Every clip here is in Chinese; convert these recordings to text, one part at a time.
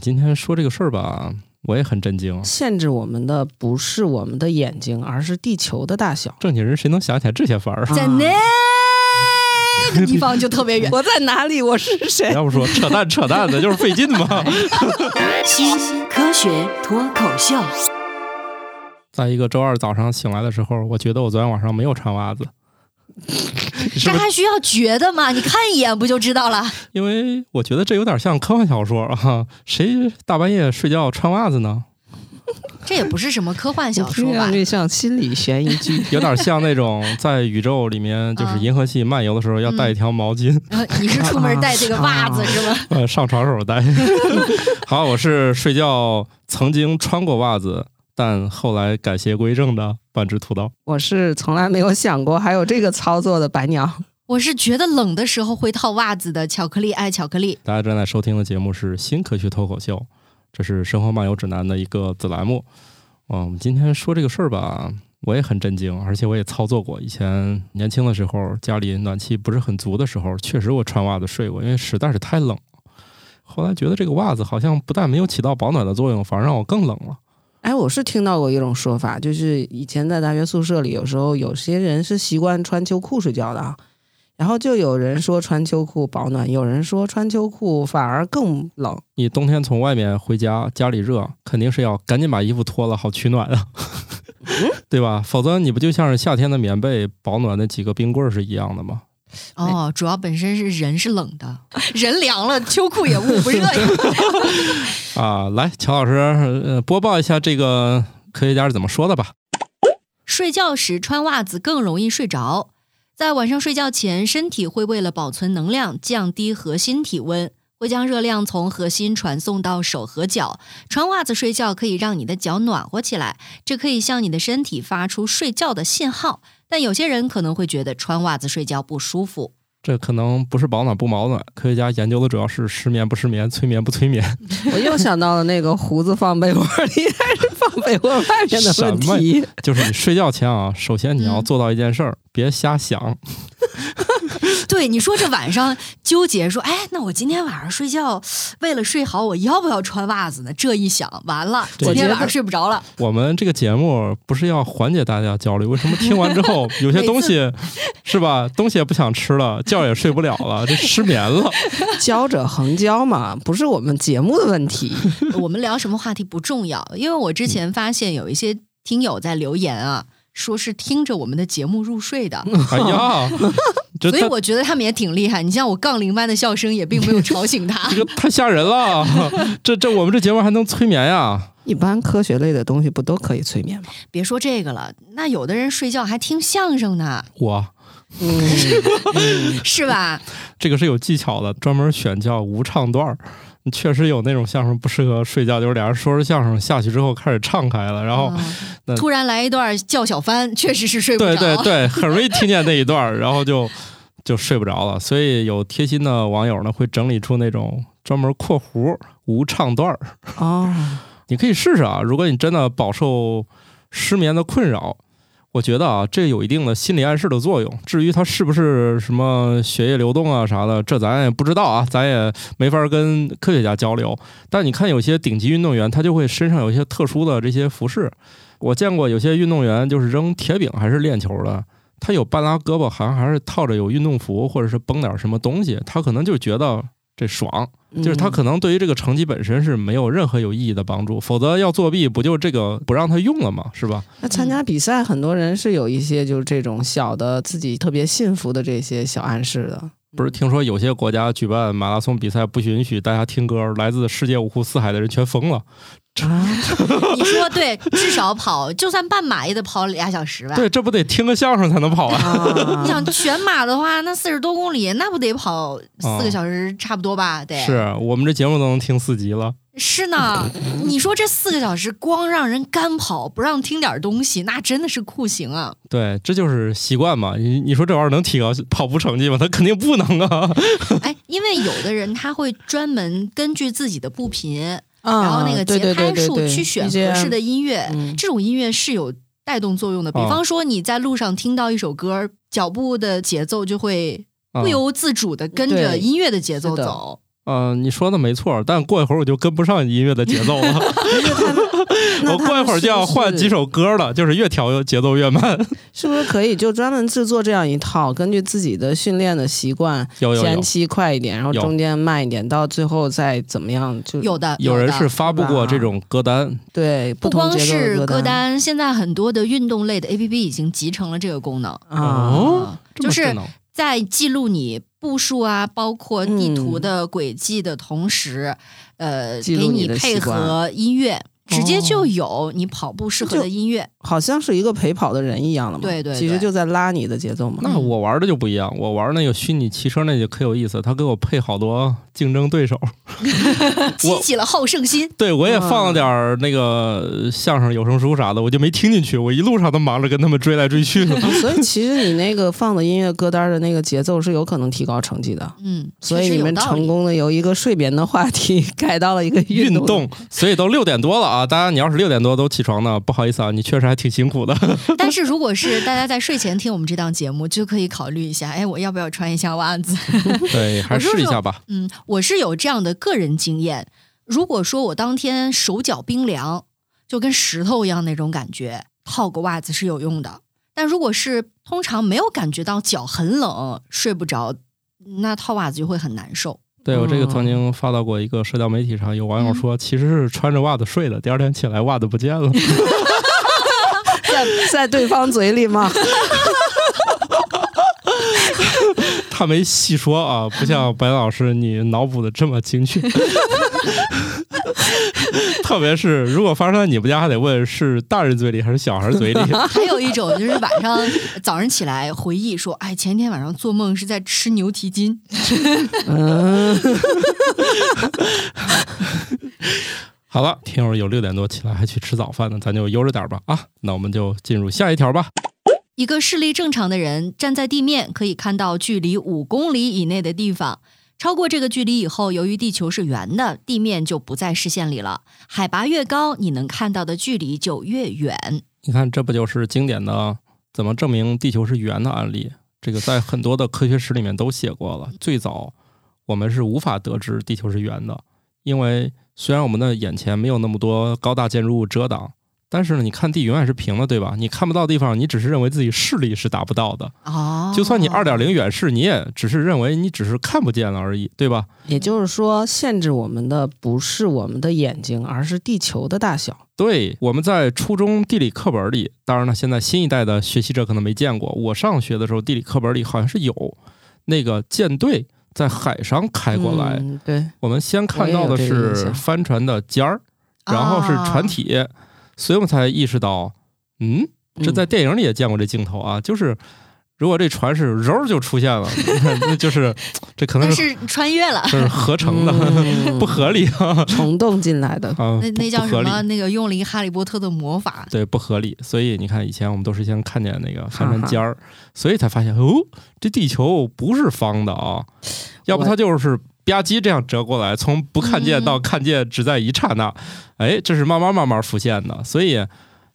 今天说这个事儿吧，我也很震惊。限制我们的不是我们的眼睛，而是地球的大小。正经人谁能想起来这些法儿？在那个地方就特别远。我在哪里？我是谁？要不说扯淡扯淡的，就是费劲嘛。新科学脱口秀，在一个周二早上醒来的时候，我觉得我昨天晚上没有穿袜子。这还需要觉得吗？你看一眼不就知道了？因为我觉得这有点像科幻小说啊，谁大半夜睡觉穿袜子呢？这也不是什么科幻小说吧有点？像心理悬疑剧。有点像那种在宇宙里面，就是嗯银河系漫游的时候要带一条毛巾，你是出门带这个袜子是吗？呃，上床时候带。好，我是睡觉曾经穿过袜子，但后来改邪归正的半只土豆。我是从来没有想过还有这个操作的白鸟。我是觉得冷的时候会套袜子的巧克力爱巧克力。大家正在收听的节目是《新科学脱口秀》，这是《生活漫游指南》的一个子栏目。嗯，我们今天说这个事儿吧，我也很震惊，而且我也操作过。以前年轻的时候，家里暖气不是很足的时候，确实我穿袜子睡过，因为实在是太冷了。后来觉得这个袜子好像不但没有起到保暖的作用，反而让我更冷了。哎，我是听到过一种说法，就是以前在大学宿舍里，有时候有些人是习惯穿秋裤睡觉的啊。然后就有人说穿秋裤保暖，有人说穿秋裤反而更冷。你冬天从外面回家，家里热，肯定是要赶紧把衣服脱了，好取暖啊，对吧？否则你不就像是夏天的棉被保暖那几个冰棍儿是一样的吗？哦，主要本身是人是冷的，人凉了，秋裤也捂不热呀。啊，来，乔老师，呃，播报一下这个科学家是怎么说的吧？睡觉时穿袜子更容易睡着。在晚上睡觉前，身体会为了保存能量，降低核心体温，会将热量从核心传送到手和脚。穿袜子睡觉可以让你的脚暖和起来，这可以向你的身体发出睡觉的信号。但有些人可能会觉得穿袜子睡觉不舒服。这可能不是保暖不保暖，科学家研究的主要是失眠不失眠，催眠不催眠。我又想到了那个胡子放被窝里还是放被窝外面的问题。就是你睡觉前啊，首先你要嗯做到一件事儿，别瞎想。对，你说这晚上纠结说，哎，那我今天晚上睡觉，为了睡好，我要不要穿袜子呢？这一想，完了，对今天晚上睡不着了。我们这个节目不是要缓解大家焦虑，为什么听完之后 有些东西是吧，东西也不想吃了，觉也睡不了了，这失眠了。交者恒交嘛，不是我们节目的问题。我们聊什么话题不重要，因为我之前发现有一些听友在留言啊，说是听着我们的节目入睡的，哎呀，所以我觉得他们也挺厉害。你像我杠铃般的笑声也并没有吵醒他 这。个太吓人了，这这我们这节目还能催眠呀？一般科学类的东西不都可以催眠吗？别说这个了，那有的人睡觉还听相声呢，我 嗯，是吧？这个是有技巧的，专门选叫无唱段儿。确实有那种相声不适合睡觉，就是俩人说着相声下去之后开始唱开了，然后、突然来一段叫小帆，确实是睡不着。对对对，很容易 听见那一段儿，然后就就睡不着了。所以有贴心的网友呢，会整理出那种专门括弧无唱段儿，哦，你可以试试啊。如果你真的饱受失眠的困扰，我觉得啊，这有一定的心理暗示的作用。至于它是不是什么血液流动啊啥的，这咱也不知道啊，咱也没法跟科学家交流。但你看有些顶级运动员，他就会身上有一些特殊的这些服饰。我见过有些运动员就是扔铁饼还是练球的，他有半拉胳膊，好像还是套着有运动服或者是绷点什么东西，他可能就觉得这爽。就是他可能对于这个成绩本身是没有任何有意义的帮助，否则要作弊不就这个不让他用了吗？是吧？那参加比赛，很多人是有一些就是这种小的自己特别信服的这些小暗示的。不是听说有些国家举办马拉松比赛不允许大家听歌，来自世界五湖四海的人全疯了。啊，你说对，至少跑，就算半马也得跑俩小时吧。对，这不得听个相声才能跑啊？啊 你想全马的话，那四十多公里，那不得跑四个小时差不多吧？得是我们这节目都能听四集了。是呢。你说这四个小时光让人干跑，不让听点东西，那真的是酷刑啊！对，这就是习惯嘛。你你说这玩意儿能提高跑步成绩吗？他肯定不能啊。哎，因为有的人他会专门根据自己的步频，然然后那个节拍数去选合适的音乐，嗯这种音乐是有带动作用的。比哦方说你在路上听到一首歌，脚步的节奏就会啊不由自主的跟着音乐的节奏是的走。呃，你说的没错，但过一会儿我就跟不上音乐的节奏了。那我过一会儿就要换几首，歌了，就是越调节奏越慢。是不是可以就专门制作这样一套，根据自己的训练的习惯，有有有前期快一点，然后中间慢一点，到最后再怎么样就有的有人是发布过这种歌单，对不光是歌歌单，现在很多的运动类的 APP 已经集成了这个功能，啊。哦就是在记录你步数啊，包括地图嗯。的轨迹的同时，呃，给你配合音乐，直接哦就有你跑步适合的音乐。好像是一个陪跑的人一样了嘛。对对对其实就在拉你的节奏嘛。那我玩的就不一样，我玩那个虚拟汽车那就可有意思，他给我配好多竞争对手，激起了好胜心。对我也放了点儿那个相声有声书啥的，我就没听进去，我一路上都忙着跟他们追来追去的。啊 所以其实你那个放的音乐歌单的那个节奏是有可能提高成绩的。嗯，所以你们成。功的由一个睡眠的话题改到了一个动。运动，所以都六点多了啊！大家你要是六点多都起床呢，不好意思啊，你确实还挺辛苦的。但是如果是大家在睡前听我们这档节目，就可以考虑一下，哎，我要不要穿一下袜子？对，还是试一下吧。嗯，我是有这样的个人经验。如果说我当天手脚冰凉，就跟石头一样那种感觉，套个袜子是有用的。但如果是通常没有感觉到脚很冷、睡不着，那套袜子就会很难受。对我这个嗯曾经发到过一个社交媒体上，有网友说其实是穿着袜子睡的，第二天起来袜子不见了。在在对方嘴里吗？他没细说啊，不像白老师你脑补的这么精确。特别是如果发生在你们家，还得问是大人嘴里还是小孩嘴里。还有一种就是晚上早上起来回忆说，哎，前天晚上做梦是在吃牛蹄筋。嗯，好了，听友有六点多起来还去吃早饭呢，咱就悠着点吧啊。那我们就进入下一条吧。一个视力正常的人站在地面可以看到距离五公里以内的地方，超过这个距离以后，由于地球是圆的，地面就不在视线里了。海拔越高，你能看到的距离就越远。你看，这不就是经典的怎么证明地球是圆的案例？这个在很多的科学史里面都写过了。最早我们是无法得知地球是圆的，因为虽然我们的眼前没有那么多高大建筑物遮挡，但是呢，你看地永远是平的，对吧？你看不到地方，你只是认为自己视力是达不到的。哦，就算你二点零远视，你也只是认为你只是看不见了而已，对吧？也就是说，限制我们的不是我们的眼睛，而是地球的大小。对，我们在初中地理课本里，当然了，现在新一代的学习者可能没见过。我上学的时候，地理课本里好像是有那个舰队在海上开过来。嗯、对，我们先看到的是帆船的尖儿，然后是船体，所以我们才意识到，嗯，这在电影里也见过这镜头啊，就是如果这船是揉就出现了，那就是这可能但是是穿越了。这是合成的，嗯不合理啊虫洞进来的。啊，那那叫什么？那个用了一个哈利波特的魔法，对，不合理。所以你看，以前我们都是先看见那个帆船尖儿，所以才发现哦，这地球不是方的啊，要不它就是吧唧这样折过来，从不看见嗯到看见只在一刹那，哎，这是慢慢慢慢浮现的。所以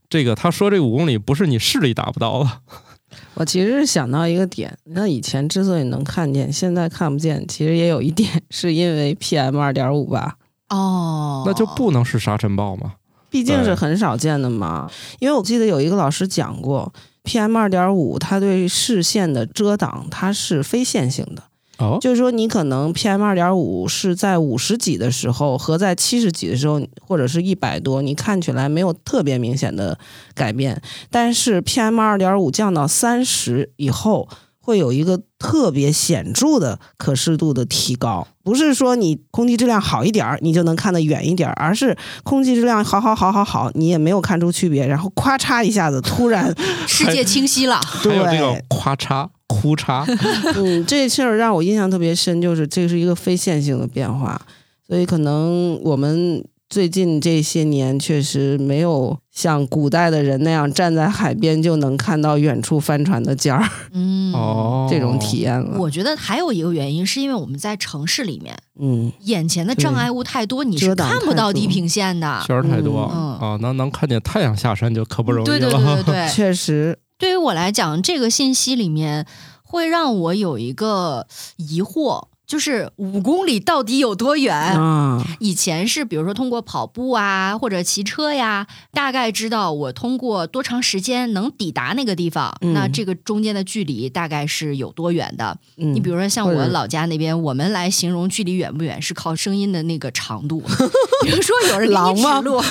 这个他说这五公里不是你视力达不到了，我其实是想到一个点，那以前之所以能看见，现在看不见，其实也有一点是因为 PM 二点五吧，哦，那就不能是沙尘暴吗？毕竟是很少见的嘛。因为我记得有一个老师讲过，PM 二点五它对视线的遮挡它是非线性的。哦，就是说，你可能 PM 二点五是在五十几的时候和在七十几的时候，或者是一百多，你看起来没有特别明显的改变，但是 PM 二点五降到三十以后，会有一个特别显著的可视度的提高。不是说你空气质量好一点儿，你就能看得远一点儿，而是空气质量好好好好好，你也没有看出区别，然后咔嚓一下子突然 世界清晰了。还有这个咔嚓、哭嚓，嗯，这事儿让我印象特别深，就是这是一个非线性的变化，所以可能我们最近这些年确实没有像古代的人那样站在海边就能看到远处帆船的尖儿嗯，哦，这种体验了。我觉得还有一个原因，是因为我们在城市里面，嗯，眼前的障碍物太多，你是看不到地平线的。确实太多、嗯啊，能能看见太阳下山就可不容易了。对对对对对，确实，对于我来讲，这个信息里面会让我有一个疑惑，就是五公里到底有多远？啊，以前是比如说通过跑步啊或者骑车呀，大概知道我通过多长时间能抵达那个地方，嗯那这个中间的距离大概是有多远的。嗯你比如说像我老家那边，我们来形容距离远不远是靠声音的那个长度。比如说有人指路，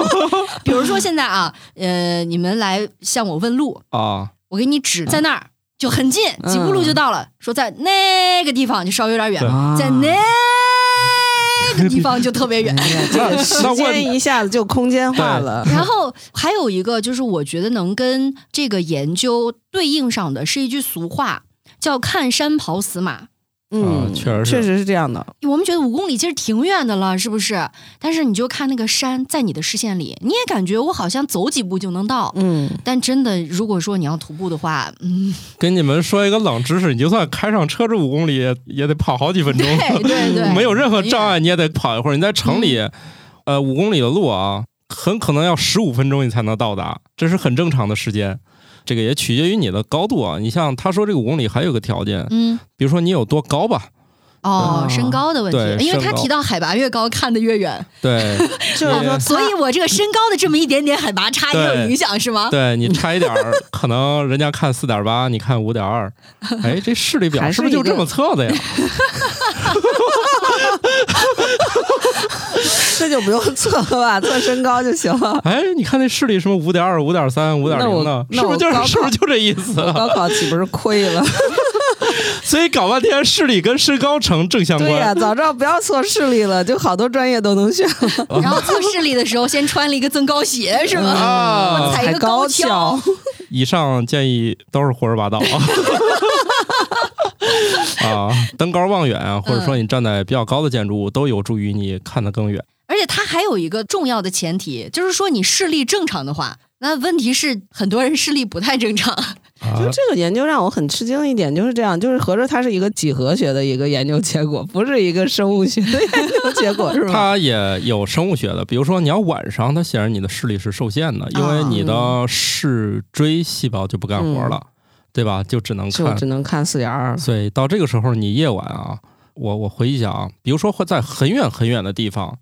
比如说现在啊，呃，你们来向我问路，啊，我给你指在那儿。就很近，几步路就到了。说在那个地方就稍微有点远，啊在那个地方就特别远。时间一下子就空间化了。然后还有一个就是，我觉得能跟这个研究对应上的是一句俗话，叫“看山跑死马嗯，啊确实是确实是这样的。”。我们觉得五公里其实挺远的了，是不是？但是你就看那个山在你的视线里，你也感觉我好像走几步就能到。嗯，但真的，如果说你要徒步的话，嗯，跟你们说一个冷知识，你就算开上车这五公里，也得跑好几分钟，对对对，没有任何障碍，你也得跑一会儿。你在城里，呃，五公里的路啊，很可能要十五分钟你才能到达，这是很正常的时间。这个也取决于你的高度啊。你像他说这个五公里还有个条件，嗯，比如说你有多高吧，哦，啊身高的问题，因为他提到海拔越高看得越远，对 就是说，所以我这个身高的这么一点点海拔差也有影响，是吗？对，你差一点儿，可能人家看四点八，你看五点二，哎，这视力表是不是就这么测的呀？这就不用测了吧，测身高就行了。哎，你看那视力什么五点二、五点三、五点零的，是不是就是是不是就这意思？高考岂不是亏了？所以搞半天视力跟身高成正相关对呀、关。早知道不要测视力了，就好多专业都能选了。然后测视力的时候，先穿了一个增高鞋，是吗？啊踩一个高跷跷，以上建议都是胡说八道啊！啊，登高望远啊，或者说你站在比较高的建筑物，都有助于你看得更远。而且它还有一个重要的前提，就是说你视力正常的话，那问题是很多人视力不太正常。啊就，这个研究让我很吃惊一点，就是这样，就是合着它是一个几何学的一个研究结果，不是一个生物学的研究结果，是吧？它也有生物学的，比如说你要晚上，它显然你的视力是受限的，因为你的视锥细胞就不干活了，对吧？就只能就看只能看四点二。所以到这个时候，你夜晚啊，我我回忆一下啊，比如说会在很远很远的地方，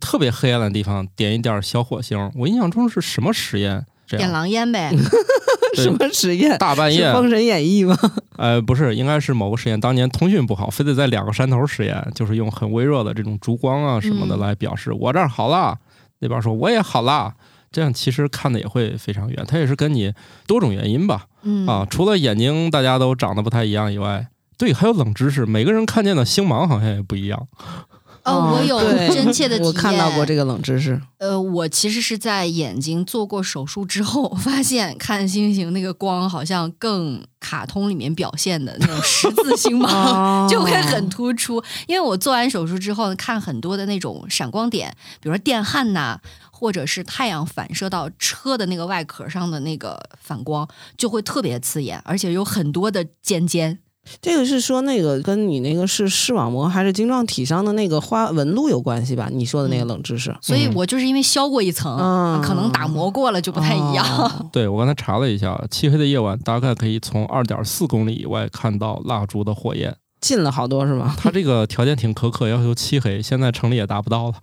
特别黑暗的地方点一点小火星。我印象中是什么实验？这点狼烟呗 什么实验？大半夜《封神演义》吗？呃，不是，应该是某个实验。当年通讯不好，非得在两个山头实验，就是用很微弱的这种烛光啊什么的嗯来表示、我这儿好了，那边说我也好啦。这样其实看的也会非常远，它也是跟你多种原因吧。嗯啊，除了眼睛大家都长得不太一样以外，对，还有冷知识，每个人看见的星芒好像也不一样。哦，我有 真切的体验。我看到过这个冷知识。呃，我其实是在眼睛做过手术之后，发现看星星那个光好像更卡通里面表现的那种十字星芒。哦 就会很突出，因为我做完手术之后看很多的那种闪光点，比如说电焊呐、或者是太阳反射到车的那个外壳上的那个反光，就会特别刺眼，而且有很多的尖尖。这个是说那个跟你那个是视网膜还是晶状体上的那个花纹路有关系吧？你说的那个冷知识，所以我就是因为削过一层，嗯可能打磨过了就不太一样。哦 对我刚才查了一下，漆黑的夜晚大概可以从二点四公里以外看到蜡烛的火焰。近了好多是吗？他这个条件挺苛刻，要求漆黑，现在城里也达不到了。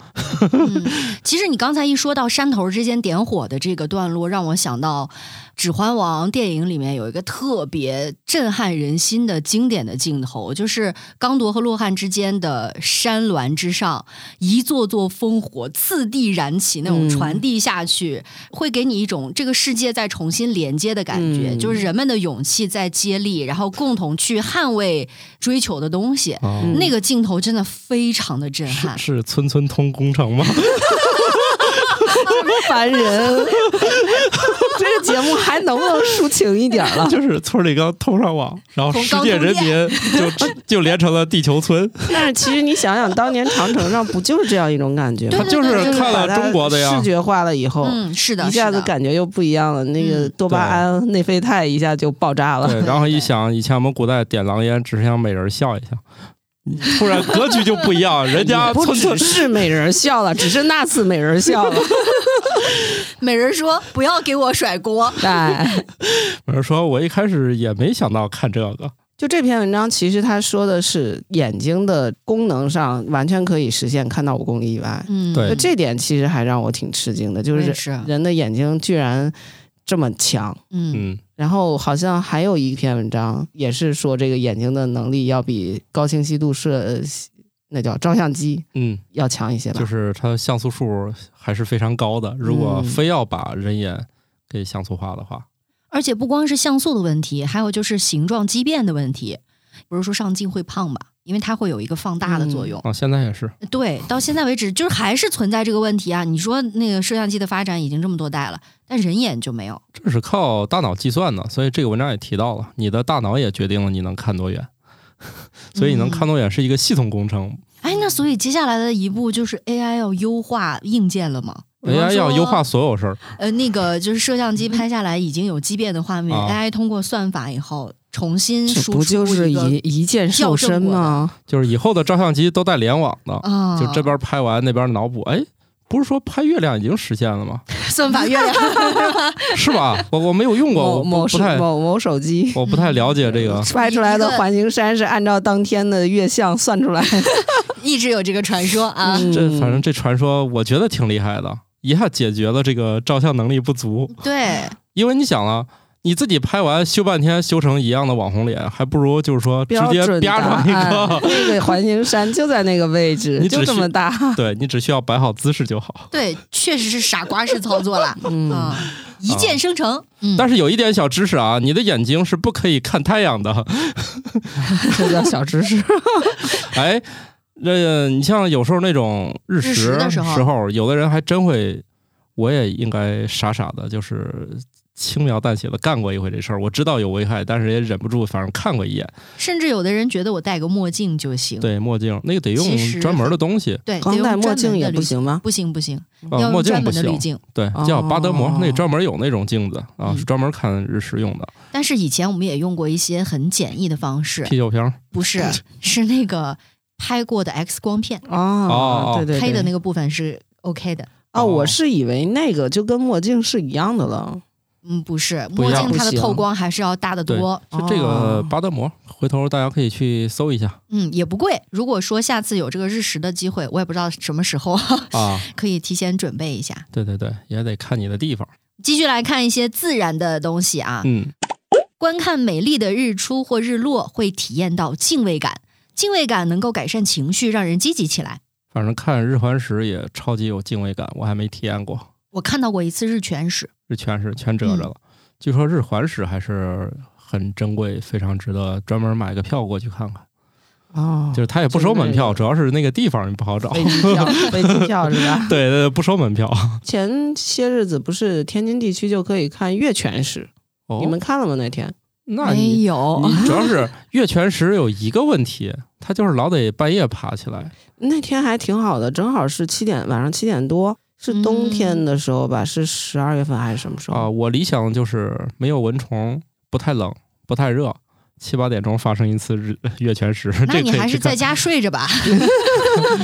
嗯，其实你刚才一说到山头之间点火的这个段落，让我想到《指环王》电影里面有一个特别震撼人心的经典的镜头，就是刚铎和洛汗之间的山峦之上，一座座烽火次第燃起，那种嗯传递下去，会给你一种这个世界在重新连接的感觉，嗯就是人们的勇气在接力，然后共同去捍卫追求的东西。啊，嗯那个镜头真的非常的震是撼，是村村通工程吗？烦人！这个节目还能不能抒情一点了？就是村里刚通上网，然后世界人民就 就连成了地球村。但是其实你想想，当年长城上不就是这样一种感觉吗？他就是看了中国的呀视觉化了以后，嗯，是的，一下子感觉又不一样了。那个嗯多巴胺、内啡肽一下就爆炸了。对，然后一想，以前我们古代点狼烟只是想美人笑一笑，突然格局就不一样，人家不只是美人笑了，只是那次美人笑了。美人说：“不要给我甩锅。哎，美人说，我一开始也没想到看这个，就这篇文章，其实他说的是眼睛的功能上完全可以实现看到五公里以外。嗯，对就这点其实还让我挺吃惊的，就是人的眼睛居然这么强。嗯嗯，然后好像还有一篇文章也是说这个眼睛的能力要比高清晰度摄呃那叫照相机嗯，要强一些吧？就是它像素数还是非常高的。如果嗯非要把人眼给像素化的话，而且不光是像素的问题，还有就是形状畸变的问题。不是说上镜会胖吧？因为它会有一个放大的作用。啊，现在也是，对，到现在为止，就是还是存在这个问题啊。你说那个摄像机的发展已经这么多代了，但人眼就没有。这是靠大脑计算的，所以这个文章也提到了，你的大脑也决定了你能看多远，所以你能看多远是一个系统工程。哎，那所以接下来的一步就是 AI 要优化硬件了吗？AI 要优化所有事儿，呃，那个就是摄像机拍下来已经有畸变的画面、啊 a i 通过算法以后重新这输出不就是一一一键瘦身吗？就是以后的照相机都带联网的，啊，就这边拍完那边脑补。哎，不是说拍月亮已经实现了吗？算法月亮，是吧？我我没有用过，某某某某手机 我不太了解这个。拍出来的环形山是按照当天的月相算出来的。一直有这个传说啊。嗯这反正这传说我觉得挺厉害的，一下解决了这个照相能力不足。对，因为你想了，你自己拍完修半天修成一样的网红脸，还不如就是说直接啪上一个案，那个环形山就在那个位置，你就这么大。对你只需要摆好姿势就好。对，确实是傻瓜式操作了嗯，啊，一键生成。嗯，但是有一点小知识啊，你的眼睛是不可以看太阳的。这叫小知识。哎，这你像有时候那种日食的时候有的人还真会，我也应该傻傻的，就是轻描淡写的干过一回这事儿。我知道有危害，但是也忍不住，反正看过一眼。甚至有的人觉得我戴个墨镜就行。对，墨镜那个得用专门的东西对，得光戴墨镜也？不行吗？不行不行，要，墨镜不行。门的滤镜。对，叫巴德膜，哦那专门有那种镜子啊，嗯是专门看日食用的。但是以前我们也用过一些很简易的方式，啤酒瓶，不是，是那个拍过的 X 光片，哦哦，对对对，黑的那个部分是 OK 的。哦，哦我是以为那个就跟墨镜是一样的了。嗯，不是，墨镜它的透光还是要大得多。就这个哦巴德膜，回头大家可以去搜一下嗯，也不贵。如果说下次有这个日食的机会，我也不知道什么时候，啊。可以提前准备一下。对对对，也得看你的地方。继续来看一些自然的东西啊，嗯，观看美丽的日出或日落，会体验到敬畏感。敬畏感能够改善情绪，让人积极起来。反正看日环食也超级有敬畏感，我还没体验过。我看到过一次日全食，日全食全遮着了，据说日环食还是很珍贵，非常值得专门买个票过去看看。哦，就是他也不收门票，主要是那个地方不好找。飞机票，飞机票是吧？对对对，不收门票。前些日子不是天津地区就可以看月全食，哦你们看了吗？那天那没有你 主要是月全食有一个问题，它就是老得半夜爬起来。那天还挺好的，正好是七点，晚上七点多，是冬天的时候吧？是十二月份还是什么时候？啊，我理想就是没有蚊虫，不太冷，不太热，七八点钟发生一次日月全食。那你还是在家睡着吧。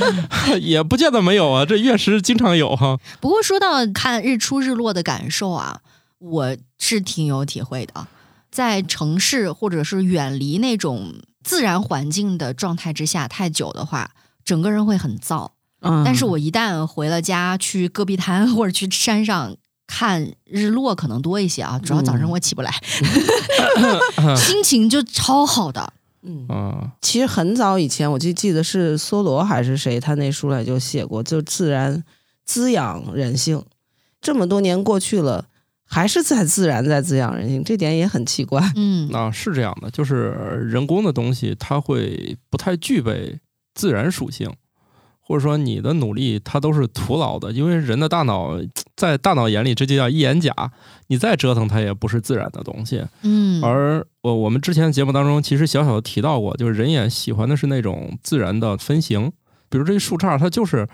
也不见得没有啊，这月食经常有哈、不过说到看日出日落的感受啊，我是挺有体会的。在城市或者是远离那种自然环境的状态之下太久的话，整个人会很燥。嗯，但是我一旦回了家，去戈壁滩 或者去山上看日落，可能多一些啊。主要早上我起不来，心情就超好的。嗯，嗯，其实很早以前，我就记得是梭罗还是谁，他那书里就写过，就自然滋养人性。这么多年过去了，还是在自然在滋养人性，这点也很奇怪。嗯，啊是这样的，就是人工的东西，它会不太具备自然属性，或者说你的努力它都是徒劳的，因为人的大脑在大脑眼里这就叫一眼假，你再折腾它也不是自然的东西。嗯，而我我们之前节目当中其实小小的提到过，就是人眼喜欢的是那种自然的分形，比如这个树杈，它就是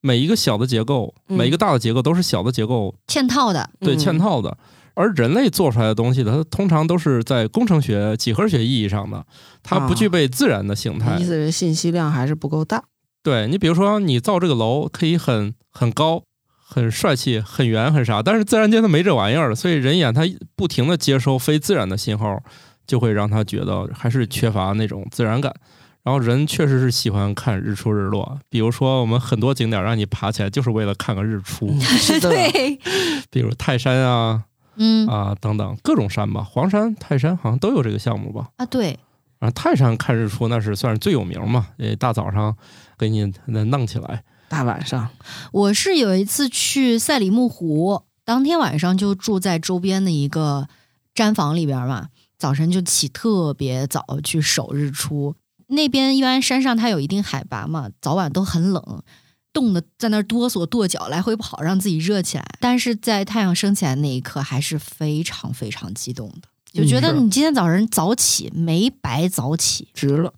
每一个小的结构，嗯每一个大的结构都是小的结构嵌套的。对嗯嵌套的。而人类做出来的东西，它通常都是在工程学、几何学意义上的，它不具备自然的形态。意思是信息量还是不够大。对你，比如说你造这个楼可以很很高、很帅气、很圆、很啥，但是自然界它没这玩意儿，所以人眼它不停的接收非自然的信号，就会让他觉得还是缺乏那种自然感。然后人确实是喜欢看日出日落，比如说我们很多景点让你爬起来就是为了看个日出，嗯 是的，对，比如泰山啊 嗯啊等等各种山吧，黄山、泰山好像都有这个项目吧。啊，对，啊，泰山看日出那是算是最有名嘛，呃，大早上给你那弄起来，大晚上，我是有一次去赛里木湖，当天晚上就住在周边的一个毡房里边嘛，早晨就起特别早去守日出。那边一般山上它有一定海拔嘛，早晚都很冷，冻得在那儿哆嗦跺脚，来回跑，让自己热起来。但是在太阳升起来那一刻，还是非常非常激动的，就觉得你今天早晨早起没白早起。值了。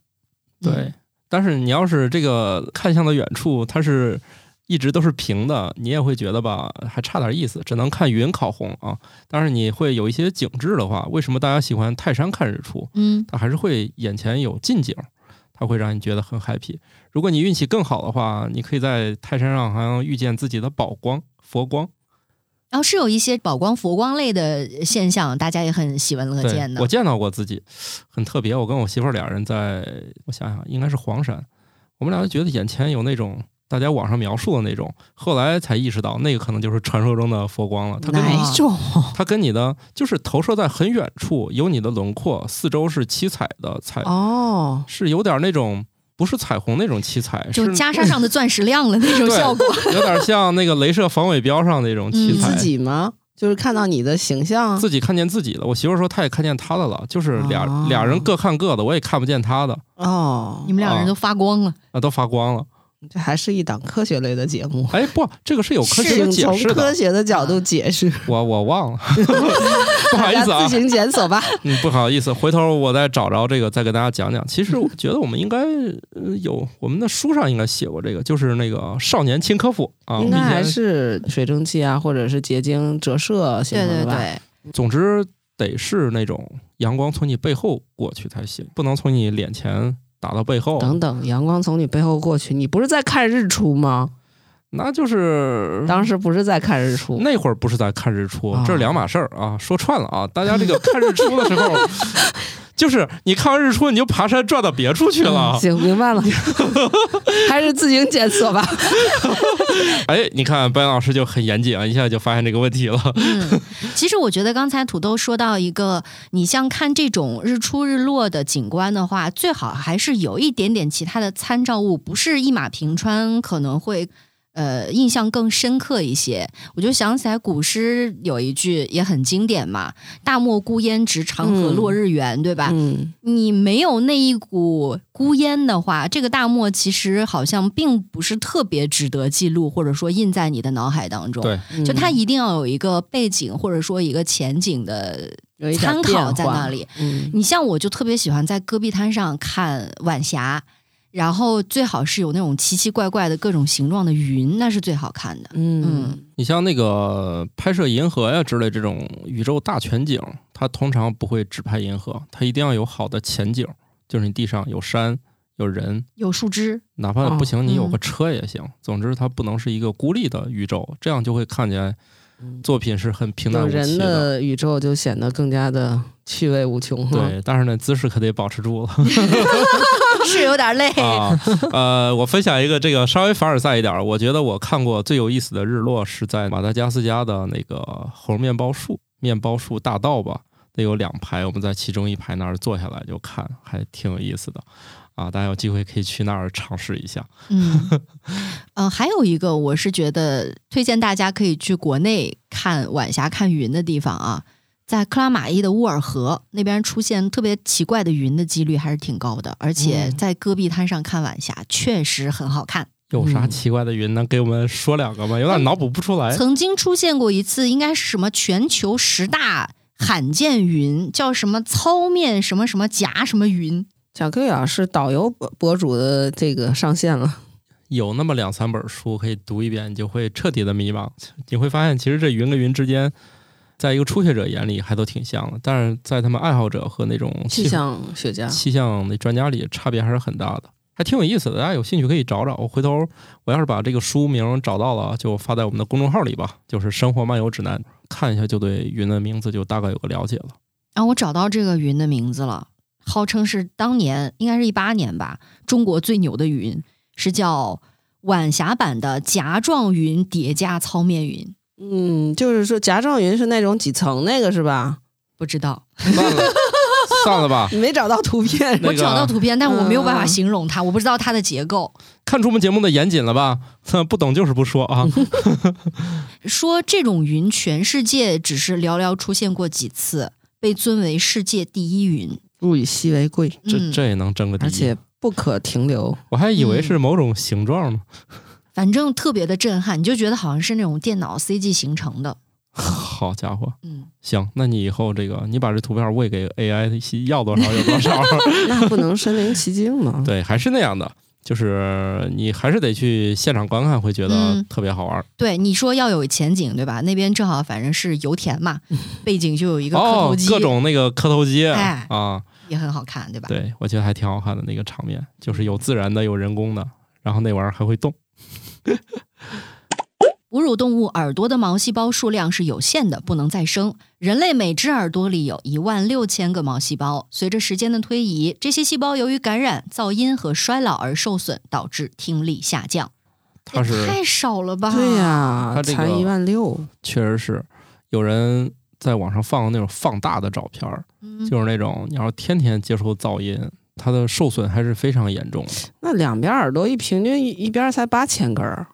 对。嗯但是你要是这个看向的远处，它是一直都是平的，你也会觉得吧，还差点意思，只能看云烤红啊。但是你会有一些景致的话，为什么大家喜欢泰山看日出？嗯，它还是会眼前有近景，它会让你觉得很 happy。如果你运气更好的话，你可以在泰山上好像遇见自己的宝光、佛光。然后是有一些宝光、佛光类的现象，大家也很喜闻乐见，的我。见到过自己，很特别。我跟我媳妇儿俩人在，我想想，应该是黄山，我们俩就觉得眼前有那种大家网上描述的那种，后来才意识到那个可能就是传说中的佛光了。它跟哪你？它跟你的就是投射在很远处，有你的轮廓，四周是七彩的彩，哦，是有点那种不是彩虹那种七彩，就是袈裟上的钻石亮了那种效果。有点像那个镭射防伪标上那种七嗯彩。自己吗？就是看到你的形象，自己看见自己的，我媳妇说她也看见她的了，就是俩、哦俩人各看各的，我也看不见她的，哦你，们两个人都发光了。啊，都发光了。这还是一档科学类的节目，哎，不，这个是有科学的解释的，科学的角度解释，我我忘了，不好意思啊自，行检索吧。嗯，不好意思，回头我再找着这个再给大家讲讲。其实我觉得我们应该呃有我们的书上应该写过这个，就是那个少年轻科普啊，应该还是水蒸气啊，或者是结晶折射形对对成的？对，总之得是那种阳光从你背后过去才行，不能从你脸前打到背后，等等，阳光从你背后过去，你不是在看日出吗？那就是当时不是在看日出，那会儿不是在看日出，啊这是两码事儿啊，说串了啊。大家这个看日出的时候，就是你看完日出你就爬山转到别处去了嗯。行，明白了，还是自行检测吧。哎，你看白老师就很严谨啊，一下就发现这个问题了。嗯，其实我觉得刚才土豆说到一个，你像看这种日出日落的景观的话，最好还是有一点点其他的参照物，不是一马平川，可能会。呃，印象更深刻一些，我就想起来古诗有一句也很经典嘛，“大漠孤烟直，长河落日圆”，对吧？嗯，你没有那一股孤烟的话，这个大漠其实好像并不是特别值得记录，或者说印在你的脑海当中。对，嗯就它一定要有一个背景，或者说一个前景的参考在那里。嗯，你像我就特别喜欢在戈壁滩上看晚霞，然后最好是有那种奇奇怪怪的各种形状的云，那是最好看的。嗯。你像那个拍摄银河呀之类这种宇宙大全景，它通常不会只拍银河，它一定要有好的前景，就是你地上有山有人，有树枝，哪怕不行，哦。你有个嗯车也行。总之，它不能是一个孤立的宇宙，这样就会看起来作品是很平淡有无奇人的宇宙就显得更加的趣味无穷。对，但是呢，姿势可得保持住了 是有点累。啊。呃，我分享一个这个稍微凡尔赛一点儿，我觉得我看过最有意思的日落是在马达加斯加的那个猴面包树面包树大道吧，得有两排，我们在其中一排那儿坐下来就看，还挺有意思的。啊，大家有机会可以去那儿尝试一下。嗯，呃，还有一个，我是觉得推荐大家可以去国内看晚霞、看云的地方啊，在克拉玛依的乌尔河那边出现特别奇怪的云的几率还是挺高的，而且嗯在戈壁滩上看晚霞确实很好看。有啥嗯奇怪的云能给我们说两个吗？有点脑补不出来。曾经出现过一次，应该是什么全球十大罕见云，叫什么糙面什么什么夹什么云。小克力老师导游博博主的这个上线了。有那么两三本书可以读一遍，你就会彻底的迷茫。你会发现，其实这云跟云之间，在一个初学者眼里还都挺像的，但是在他们爱好者和那种气象学家，气象那专家里，差别还是很大的，还挺有意思的。大家有兴趣可以找找。我回头我要是把这个书名找到了，就发在我们的公众号里吧，就是《生活漫游指南》，看一下就对云的名字就大概有个了解了。啊我找到这个云的名字了，号称是当年应该是一八年吧，中国最牛的云是叫晚霞版的夹状云叠加糙面云，嗯，就是说夹状云是那种几层那个是吧？不知道。算了，算了吧。你没找到图片，那个我找到图片，但我没有办法嗯形容它，我不知道它的结构。看出我们节目的严谨了吧？不懂就是不说啊。说这种云全世界只是寥寥出现过几次，被尊为世界第一云。物以稀为贵，嗯这这也能争个第一？而且不可停留。我还以为是某种形状呢。反正特别的震撼，你就觉得好像是那种电脑 CG 形成的。好家伙，嗯，行，那你以后这个，你把这图片喂给 AI，要多少有多少。那不能身临其境吗？对，还是那样的，就是你还是得去现场观看，会觉得嗯特别好玩。对，你说要有前景，对吧？那边正好反正是油田嘛，背景就有一个磕哦头机，，各种那个磕头机哎啊，也很好看，对吧？对我觉得还挺好看的那个场面，就是有自然的，有人工的，然后那玩意儿还会动。哺乳动物耳朵的毛细胞数量是有限的，不能再生。人类每只耳朵里有一万六千个毛细胞，随着时间的推移，这些细胞由于感染、噪音和衰老而受损，导致听力下降。它是太少了吧？对呀、它这个才一万六，确实是有人在网上放那种放大的照片，嗯就是那种你要天天接受噪音，它的受损还是非常严重的。那两边耳朵一平均一一边才八千根儿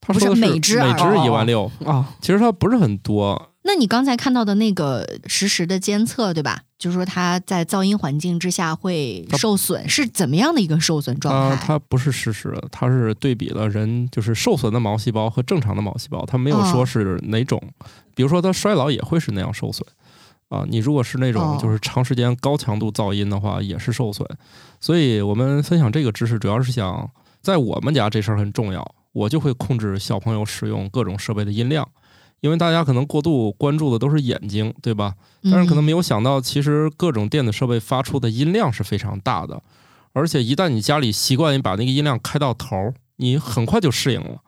不是他说的每只每只一万六，啊，其实它不是很多。那你刚才看到的那个实时的监测，对吧？就是说它在噪音环境之下会受损，是怎么样的一个受损状态？它不是实时的，它是对比了人就是受损的毛细胞和正常的毛细胞，它没有哦说是哪种。比如说它衰老也会是那样受损啊。你如果是那种哦就是长时间高强度噪音的话，也是受损。所以我们分享这个知识，主要是想在我们家这事儿很重要，我就会控制小朋友使用各种设备的音量。因为大家可能过度关注的都是眼睛，对吧？但是可能嗯没有想到，其实各种电子设备发出的音量是非常大的，而且一旦你家里习惯于把那个音量开到头儿，你很快就适应了，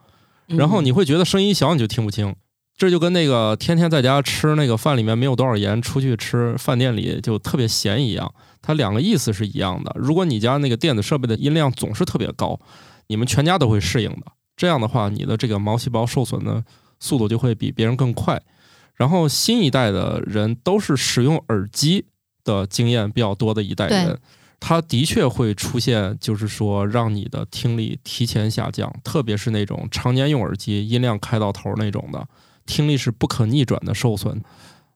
然后你会觉得声音小你就听不清。这就跟那个天天在家吃那个饭里面没有多少盐，出去吃饭店里就特别咸一样，它两个意思是一样的。如果你家那个电子设备的音量总是特别高，你们全家都会适应的。这样的话，你的这个毛细胞受损的速度就会比别人更快。然后新一代的人都是使用耳机的经验比较多的一代人，他的确会出现，就是说让你的听力提前下降，特别是那种常年用耳机，音量开到头那种的，听力是不可逆转的受损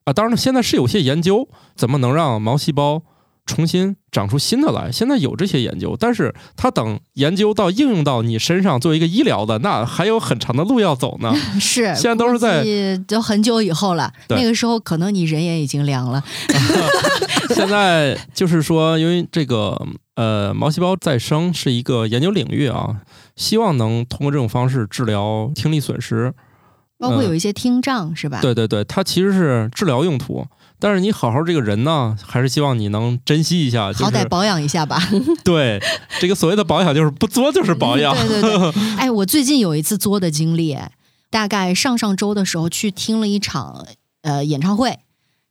啊。当然了，现在是有些研究怎么能让毛细胞重新长出新的来，现在有这些研究，但是它等研究到应用到你身上作为一个医疗的，那还有很长的路要走呢。是现在都是在都很久以后了，那个时候可能你人也已经凉了。现在就是说，因为这个呃毛细胞再生是一个研究领域啊，希望能通过这种方式治疗听力损失。包括有一些听障，是吧？对对对，它其实是治疗用途，但是你好好这个人呢，还是希望你能珍惜一下，就是好歹保养一下吧。对这个所谓的保养，就是不作就是保养。对对对，哎，我最近有一次作的经历，哎大概上上周的时候去听了一场呃演唱会，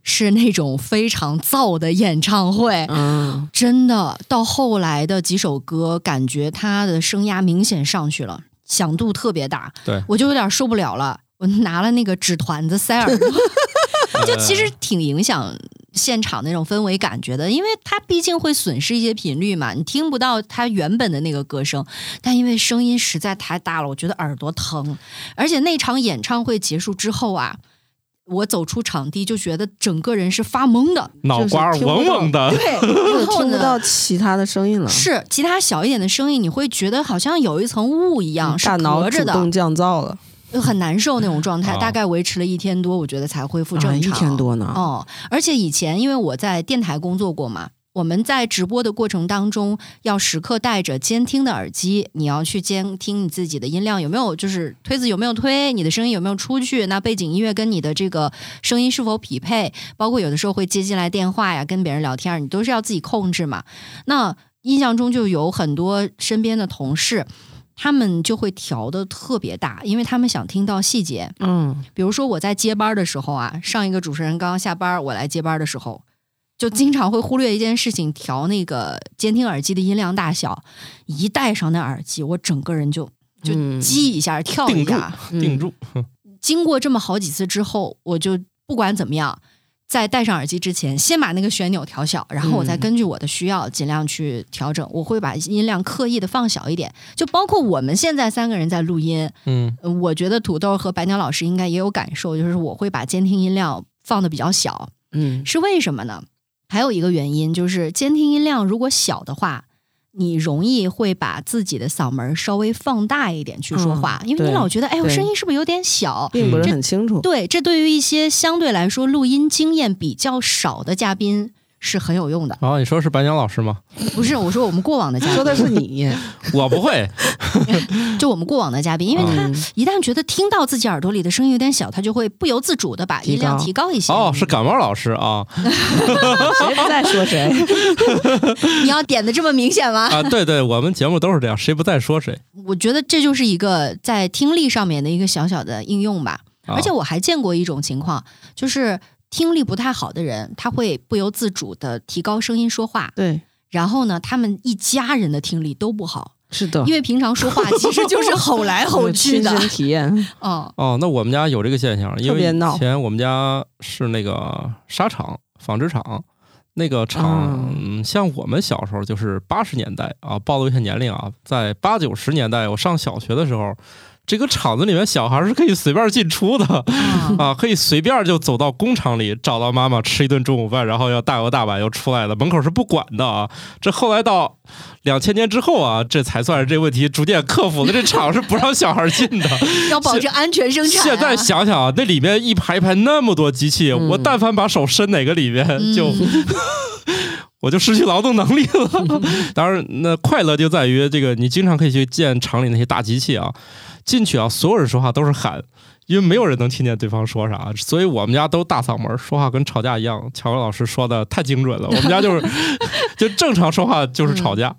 是那种非常燥的演唱会。嗯，真的，到后来的几首歌，感觉他的声压明显上去了，响度特别大，对我就有点受不了了。我拿了那个纸团子塞耳朵，就其实挺影响现场那种氛围感觉的，因为它毕竟会损失一些频率嘛，你听不到它原本的那个歌声。但因为声音实在太大了，我觉得耳朵疼。而且那场演唱会结束之后啊，我走出场地就觉得整个人是发懵的。脑瓜嗡嗡的，对，然后听不到其他的声音了，是其他小一点的声音，你会觉得好像有一层雾一样，是大脑隔着的，主动降噪了，就很难受那种状态。啊大概维持了一天多，我觉得才恢复正常。一天多呢，哦，而且以前因为我在电台工作过嘛，我们在直播的过程当中要时刻带着监听的耳机，你要去监听你自己的音量有没有，就是推子有没有推，你的声音有没有出去，那背景音乐跟你的这个声音是否匹配，包括有的时候会接进来电话呀，跟别人聊天，你都是要自己控制嘛。那印象中就有很多身边的同事。他们就会调的特别大，因为他们想听到细节。嗯，比如说我在接班的时候啊，上一个主持人刚刚下班，我来接班的时候，就经常会忽略一件事情，调那个监听耳机的音量大小。一戴上那耳机，我整个人就就嗯激一下，跳一定住下。定住，经过这么好几次之后，我就不管怎么样，在戴上耳机之前，先把那个旋钮调小，然后我再嗯根据我的需要尽量去调整。我会把音量刻意的放小一点，就包括我们现在三个人在录音，嗯呃我觉得土豆和白鸟老师应该也有感受，就是我会把监听音量放的比较小，嗯是为什么呢？还有一个原因就是监听音量如果小的话。你容易会把自己的嗓门稍微放大一点去说话，因为你老觉得，哎，我声音是不是有点小？并不是这很清楚。对，这对于一些相对来说录音经验比较少的嘉宾是很有用的。然后你说是白鸟老师吗？不是，我说我们过往的嘉宾，说的是你，我不会，就我们过往的嘉宾，因为他嗯一旦觉得听到自己耳朵里的声音有点小，他就会不由自主的把音量提提高一些。哦，是感冒老师啊 谁不在说谁？你要点的这么明显吗？啊，对对，我们节目都是这样，谁不在说谁。我觉得这就是一个在听力上面的一个小小的应用吧。啊而且我还见过一种情况，就是听力不太好的人，他会不由自主的提高声音说话，对，然后呢，他们一家人的听力都不好，是的，因为平常说话其实就是吼来 吼去亲的。身体验。嗯，哦，那我们家有这个现象，因为以前我们家是那个纱厂、纺织厂，那个厂、嗯像我们小时候就是八十年代啊，暴露一下年龄啊，在八九十年代，我上小学的时候，这个厂子里面小孩是可以随便进出的啊 啊，可以随便就走到工厂里找到妈妈吃一顿中午饭，然后要大摇大摆又出来的，门口是不管的啊。这后来到两千年之后啊，这才算是这问题逐渐克服了，这厂是不让小孩进的。要保证安全生产、啊。现在想想啊，那里面一排一排那么多机器，嗯我但凡把手伸哪个里面，嗯就 我就失去劳动能力了。当然，那快乐就在于这个，你经常可以去见厂里那些大机器啊，进去啊，所有人说话都是喊。因为没有人能听见对方说啥，所以我们家都大嗓门，说话跟吵架一样。乔文老师说的太精准了，我们家就是就正常说话就是吵架。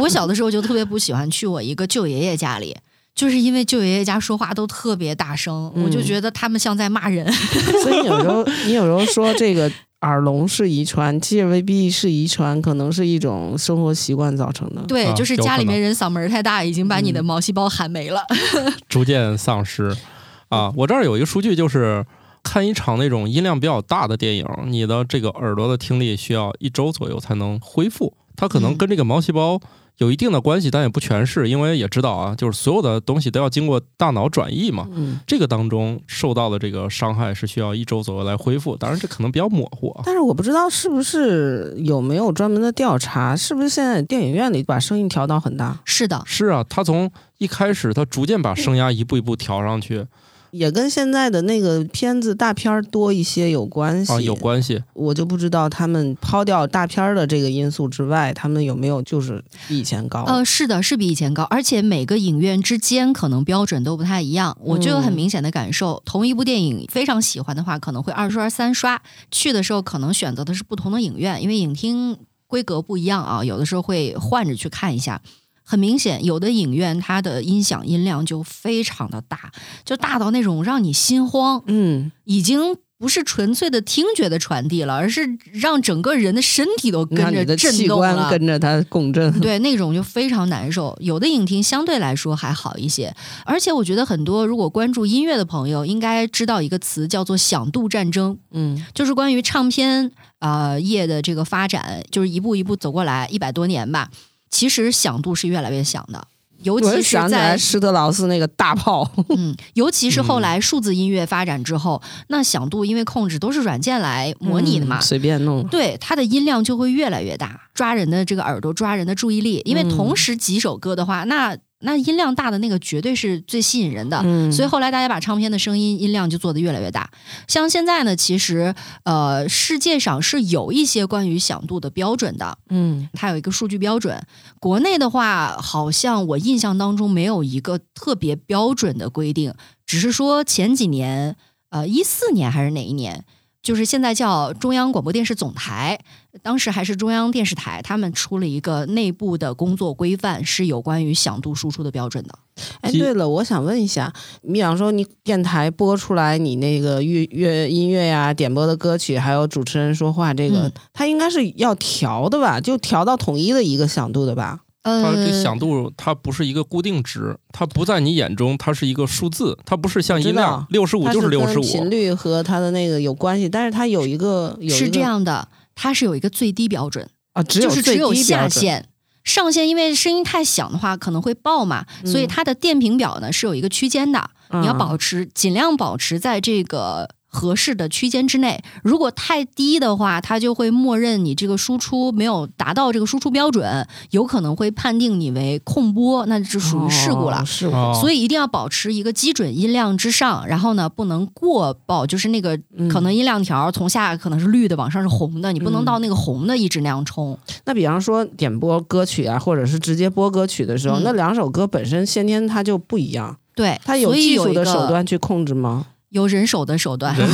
我小的时候就特别不喜欢去我一个舅爷爷家里。就是因为舅爷爷家说话都特别大声，嗯我就觉得他们像在骂人。所以有时候你有时候说这个耳聋是遗传，其实未必是遗传，可能是一种生活习惯造成的。对，啊就是家里面人嗓门太大，已经把你的嗯毛细胞喊没了。逐渐丧失。啊，我这儿有一个数据，就是看一场那种音量比较大的电影，你的这个耳朵的听力需要一周左右才能恢复。它可能嗯跟这个毛细胞有一定的关系，但也不全是，因为也知道啊，就是所有的东西都要经过大脑转译嘛。嗯，这个当中受到的这个伤害是需要一周左右来恢复，当然这可能比较模糊啊。但是我不知道是不是有没有专门的调查，是不是现在电影院里把声音调到很大，是的，是啊，他从一开始他逐渐把声压一步一步调上去也跟现在的那个片子大片儿多一些有关系。啊，有关系。我就不知道他们抛掉大片儿的这个因素之外，他们有没有就是比以前高？呃，是的，是比以前高，而且每个影院之间可能标准都不太一样。我就有很嗯明显的感受，同一部电影非常喜欢的话，可能会二刷、三刷。去的时候可能选择的是不同的影院，因为影厅规格不一样啊，有的时候会换着去看一下。很明显，有的影院它的音响音量就非常的大，就大到那种让你心慌，嗯，已经不是纯粹的听觉的传递了，而是让整个人的身体都跟着震动了。跟着它共振。对，那种就非常难受。有的影厅相对来说还好一些，而且我觉得很多如果关注音乐的朋友应该知道一个词叫做响度战争，嗯就是关于唱片呃业的这个发展，就是一步一步走过来一百多年吧。其实响度是越来越响的，尤其是在施特劳斯那个大炮，嗯，尤其是后来数字音乐发展之后，那响度因为控制都是软件来模拟的嘛，嗯随便弄。对它的音量就会越来越大，抓人的这个耳朵，抓人的注意力。因为嗯同时几首歌的话，那那音量大的那个绝对是最吸引人的。嗯，所以后来大家把唱片的声音音量就做得越来越大。像现在呢，其实呃世界上是有一些关于响度的标准的，嗯它有一个数据标准。国内的话，好像我印象当中没有一个特别标准的规定，只是说前几年，呃，一四年还是哪一年，就是现在叫中央广播电视总台，当时还是中央电视台，他们出了一个内部的工作规范，是有关于响度输出的标准的。哎，对了，我想问一下，你比方说你电台播出来你那个乐乐音乐呀、点播的歌曲，还有主持人说话，这个、嗯它应该是要调的吧？就调到统一的一个响度的吧？它呃，这响度它不是一个固定值，它不在你眼中，它是一个数字，它不是像音量六十五就是六十五频。率和它的那个有关系，但是它有一个有一个是这样的，它是有一个最低标准，啊，只有就是只有。下限。上限，因为声音太响的话可能会爆嘛，所以嗯它的电平表呢是有一个区间的，你要嗯保持尽量保持在这个合适的区间之内。如果太低的话，它就会默认你这个输出没有达到这个输出标准，有可能会判定你为控播，那就属于事故了。哦事故。哦所以一定要保持一个基准音量之上，然后呢，不能过爆，就是那个嗯可能音量条从下可能是绿的，往上是红的，你不能嗯到那个红的一直那样冲。那比方说点播歌曲啊，或者是直接播歌曲的时候，嗯那两首歌本身先天它就不一样，对，它有技术的手段去控制吗？有人手的手段。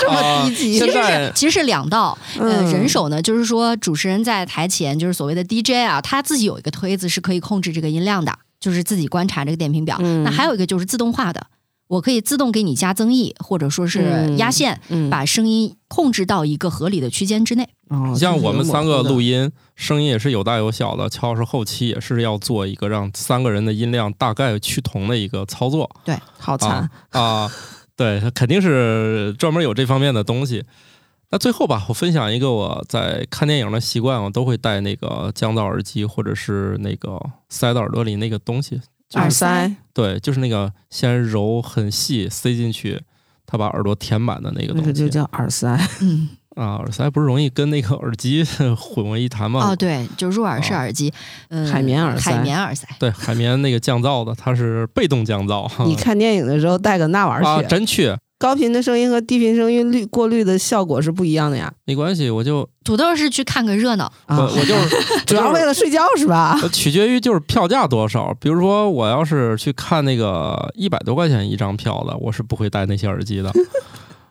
这么啊低级其实是其实是两道，呃，嗯人手呢，就是说主持人在台前，就是所谓的 DJ 啊，他自己有一个推子是可以控制这个音量的，就是自己观察这个点评表。嗯那还有一个就是自动化的，我可以自动给你加增益，或者说是压线，嗯把声音控制到一个合理的区间之内。哦像我们三个录音，声音也是有大有小的。乔老师后期也是要做一个让三个人的音量大概趋同的一个操作对好惨啊。啊，对，他肯定是专门有这方面的东西。那最后吧，我分享一个我在看电影的习惯，我都会戴那个降噪耳机，或者是那个塞到耳朵里那个东西。耳塞，对，就是那个先揉很细塞进去，它把耳朵填满的那个东西。那个就叫耳塞。嗯，啊，耳塞不是容易跟那个耳机 混为一谈吗？哦，对，就入耳式耳机，呃，海绵耳塞海绵耳塞。对，海绵那个降噪的，它是被动降噪。你看电影的时候带个那玩意啊，儿去，真去高频的声音和低频声音滤过滤的效果是不一样的呀。没关系，我就土豆是去看个热闹，我啊，我 就是主要为了睡觉是吧？呃取决于就是票价多少。比如说，我要是去看那个一百多块钱一张票的，我是不会戴那些耳机的。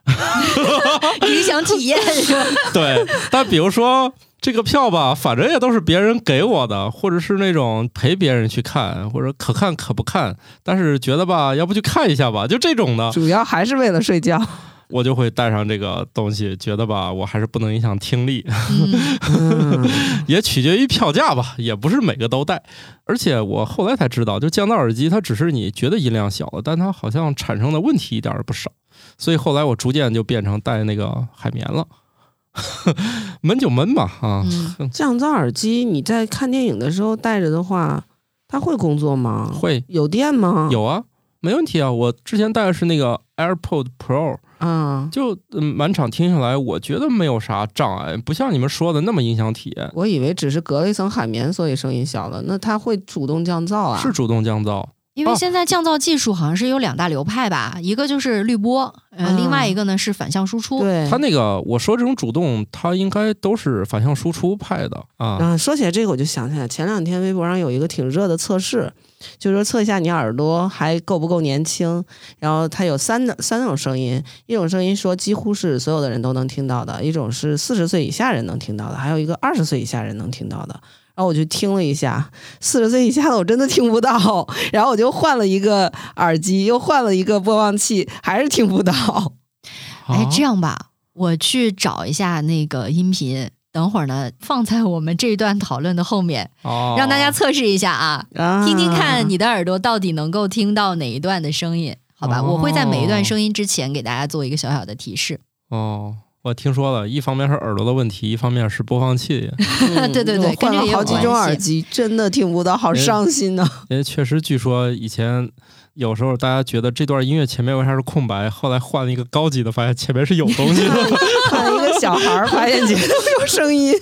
影响体验是吧？对，但比如说这个票吧，反正也都是别人给我的，或者是那种陪别人去看，或者可看可不看，但是觉得吧，要不去看一下吧，就这种的，主要还是为了睡觉。我就会带上这个东西，觉得吧，我还是不能影响听力，也取决于票价吧，也不是每个都带。而且我后来才知道，就降噪耳机，它只是你觉得音量小了，但它好像产生的问题一点儿也不少。所以后来我逐渐就变成戴那个海绵了，闷就闷吧啊。嗯降噪耳机你在看电影的时候戴着的话，它会工作吗？会有电吗？有啊，没问题啊。我之前戴的是那个 AirPod Pro，啊。就嗯满场听下来，我觉得没有啥障碍，不像你们说的那么影响体验。我以为只是隔了一层海绵，所以声音小了。那它会主动降噪啊？是主动降噪，因为哦现在降噪技术好像是有两大流派吧，一个就是滤波，呃，啊另外一个呢是反向输出。对。它那个我说这种主动，它应该都是反向输出派的啊。啊，说起来这个我就想起来，前两天微博上有一个挺热的测试，就是说测一下你耳朵还够不够年轻。然后它有三三种声音，一种声音说几乎是所有的人都能听到的，一种是四十岁以下人能听到的，还有一个二十岁以下人能听到的。然后我就听了一下，四十岁以下的我真的听不到，然后我就换了一个耳机，又换了一个播放器，还是听不到。哎，这样样吧，我去找一下那个音频，等会儿呢放在我们这一段讨论的后面，哦让大家测试一下啊，啊听听看你的耳朵到底能够听到哪一段的声音。好吧，哦我会在每一段声音之前给大家做一个小小的提示。哦。我听说了，一方面是耳朵的问题，一方面是播放器，嗯 对对对我换了好几种耳机，真的听不到，好伤心呐、因为确实据说以前有时候大家觉得这段音乐前面为啥是空白，后来换了一个高级的，发现前面是有东西的。看一个小孩儿发现前面 有声音，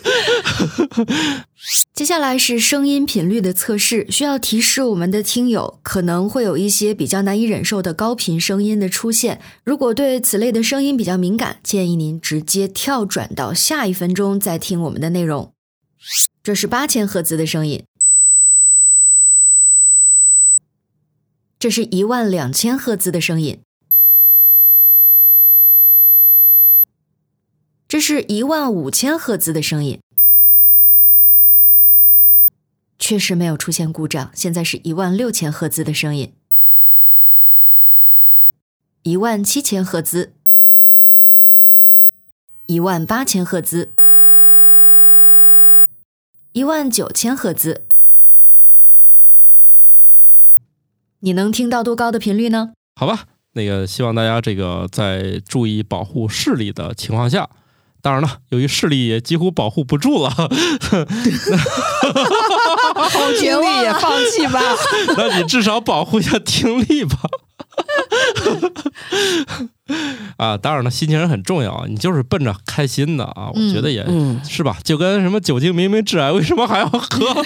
接下来是声音频率的测试，需要提示我们的听友可能会有一些比较难以忍受的高频声音的出现。如果对此类的声音比较敏感，建议您直接跳转到下一分钟再听我们的内容。这是八千赫兹的声音，这是一万两千赫兹的声音，这是一万五千赫兹的声音。确实没有出现故障，现在是一万六千赫兹的声音，一万七千赫兹，一万八千赫兹，一万九千赫兹。你能听到多高的频率呢？好吧，那个希望大家这个在注意保护视力的情况下，当然了，由于视力也几乎保护不住了，好绝望，也放弃吧。那你至少保护一下听力吧。啊，当然了，心情很重要啊，你就是奔着开心的啊，我觉得也、嗯，是吧，就跟什么酒精明明致癌，为什么还要喝？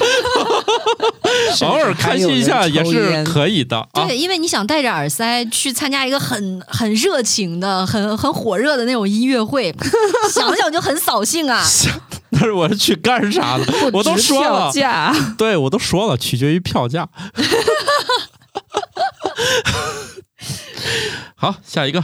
偶尔开心一下也是可以的啊。对，因为你想戴着耳塞去参加一个很很热情的、很很火热的那种音乐会，想想就很扫兴啊。但是我是去干啥的？我都说了，价，对我都说了，取决于票价。好，下一个。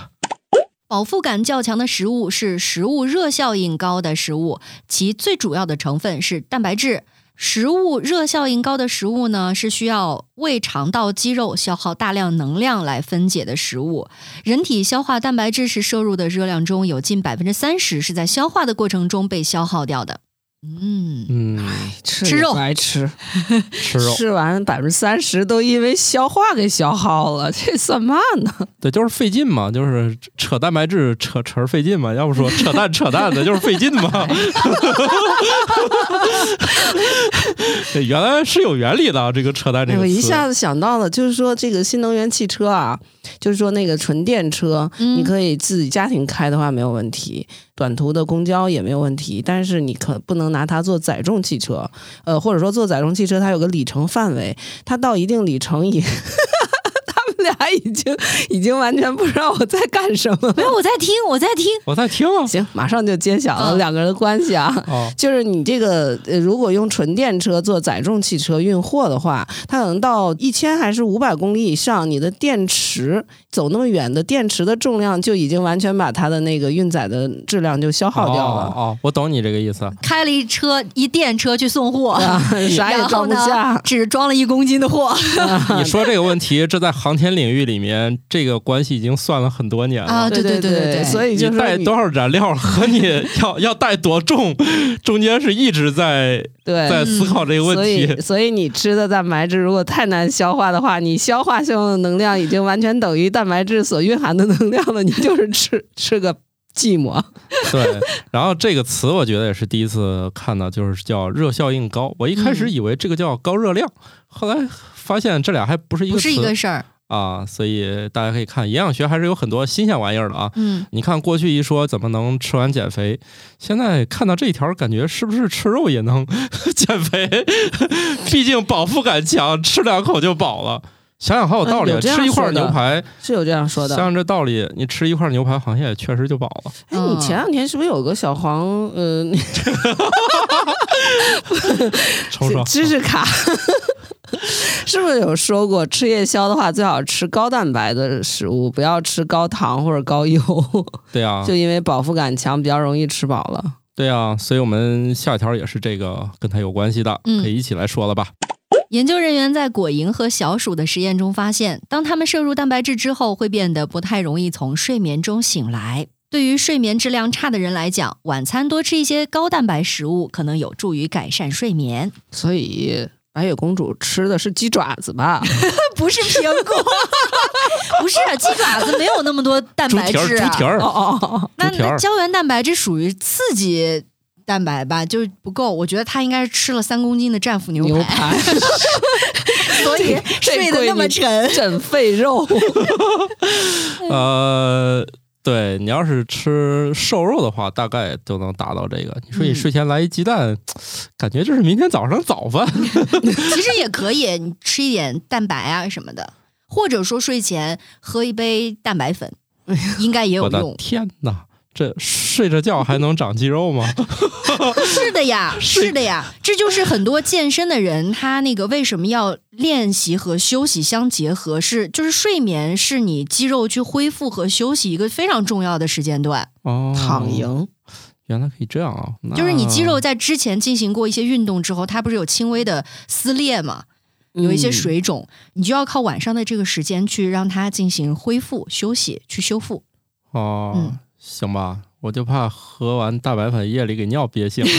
饱腹感较强的食物是食物热效应高的食物，其最主要的成分是蛋白质。食物热效应高的食物呢，是需要胃肠道肌肉消耗大量能量来分解的食物。人体消化蛋白质时摄入的热量中有近百分之三十是在消化的过程中被消耗掉的。嗯，嗯，吃吃肉不爱吃，吃肉，吃完百分之三十都因为消化给消耗了，这算嘛呢？对，就是费劲嘛，就是扯蛋白质扯扯儿费劲嘛，要不说扯淡扯淡的，就是费劲嘛。对，原来是有原理的啊，这个扯淡这哎，个词。我一下子想到了，就是说这个新能源汽车啊，就是说那个纯电车，嗯你可以自己家庭开的话没有问题，短途的公交也没有问题，但是你可不能拿它做载重汽车，呃，或者说做载重汽车，它有个里程范围，它到一定里程以。俩已经已经完全不知道我在干什么了。没有，我在听，我在听。我在听啊。行，马上就揭晓了嗯两个人的关系啊。哦，就是你这个呃，如果用纯电车做载重汽车运货的话，它可能到一千还是五百公里以上，你的电池走那么远的电池的重量就已经完全把它的那个运载的质量就消耗掉了，哦哦，我懂你这个意思。开了一车一电车去送货，啊，啥也装不下。只装了一公斤的货 你说这个问题，这在航天领域里面，这个关系已经算了很多年了。啊！对对对对对，所以你就是带多少燃料 和你要 要带多重，中间是一直在对在思考这个问所题。以，所以你吃的蛋白质如果太难消化的话，你消化性的能量已经完全等于蛋白质所蕴含的能量了，你就是吃 吃个寂寞。对，然后这个词我觉得也是第一次看到，就是叫热效应高。我一开始嗯以为这个叫高热量，后来发现这俩还不是一个词不是一个事儿。啊，所以大家可以看营养学还是有很多新鲜玩意儿的啊。嗯，你看过去一说怎么能吃完减肥，现在看到这一条，感觉是不是吃肉也能 减肥？毕竟饱腹感强，吃两口就饱了。想想好有道理，嗯有这样吃一块牛排，是有这样说的。想想这道理，你吃一块牛排好像也确实就饱了。哎，你前两天是不是有个小黄呃 抽抽知识卡？是不是有说过吃夜宵的话，最好吃高蛋白的食物，不要吃高糖或者高油，对啊，就因为饱腹感强，比较容易吃饱了。对啊，所以我们下一条也是这个跟它有关系的，嗯可以一起来说了吧？研究人员在果蝇和小鼠的实验中发现，当它们摄入蛋白质之后，会变得不太容易从睡眠中醒来。对于睡眠质量差的人来讲，晚餐多吃一些高蛋白食物，可能有助于改善睡眠。所以白雪公主吃的是鸡爪子吧？不是苹果，不是鸡爪子没有那么多蛋白质啊。猪蹄儿，哦哦哦，那猪蹄儿那胶原蛋白这属于刺激蛋白吧，就是不够。我觉得她应该是吃了三公斤的战斧牛牛排，排 所以睡得那么沉。整肺肉。呃，对你要是吃瘦肉的话，大概都能达到这个。你说你嗯睡前来一鸡蛋，感觉这是明天早上早饭。其实也可以，你吃一点蛋白啊什么的，或者说睡前喝一杯蛋白粉，应该也有我的用。天哪！这睡着觉还能长肌肉吗？是的呀，是的呀，这就是很多健身的人他那个为什么要练习和休息相结合，是就是睡眠是你肌肉去恢复和休息一个非常重要的时间段。哦，躺赢，原来可以这样啊！就是你肌肉在之前进行过一些运动之后，它不是有轻微的撕裂嘛，有一些嗯水肿，你就要靠晚上的这个时间去让它进行恢复、休息、去修复。哦，嗯行吧，我就怕喝完大白粉夜里给尿憋醒。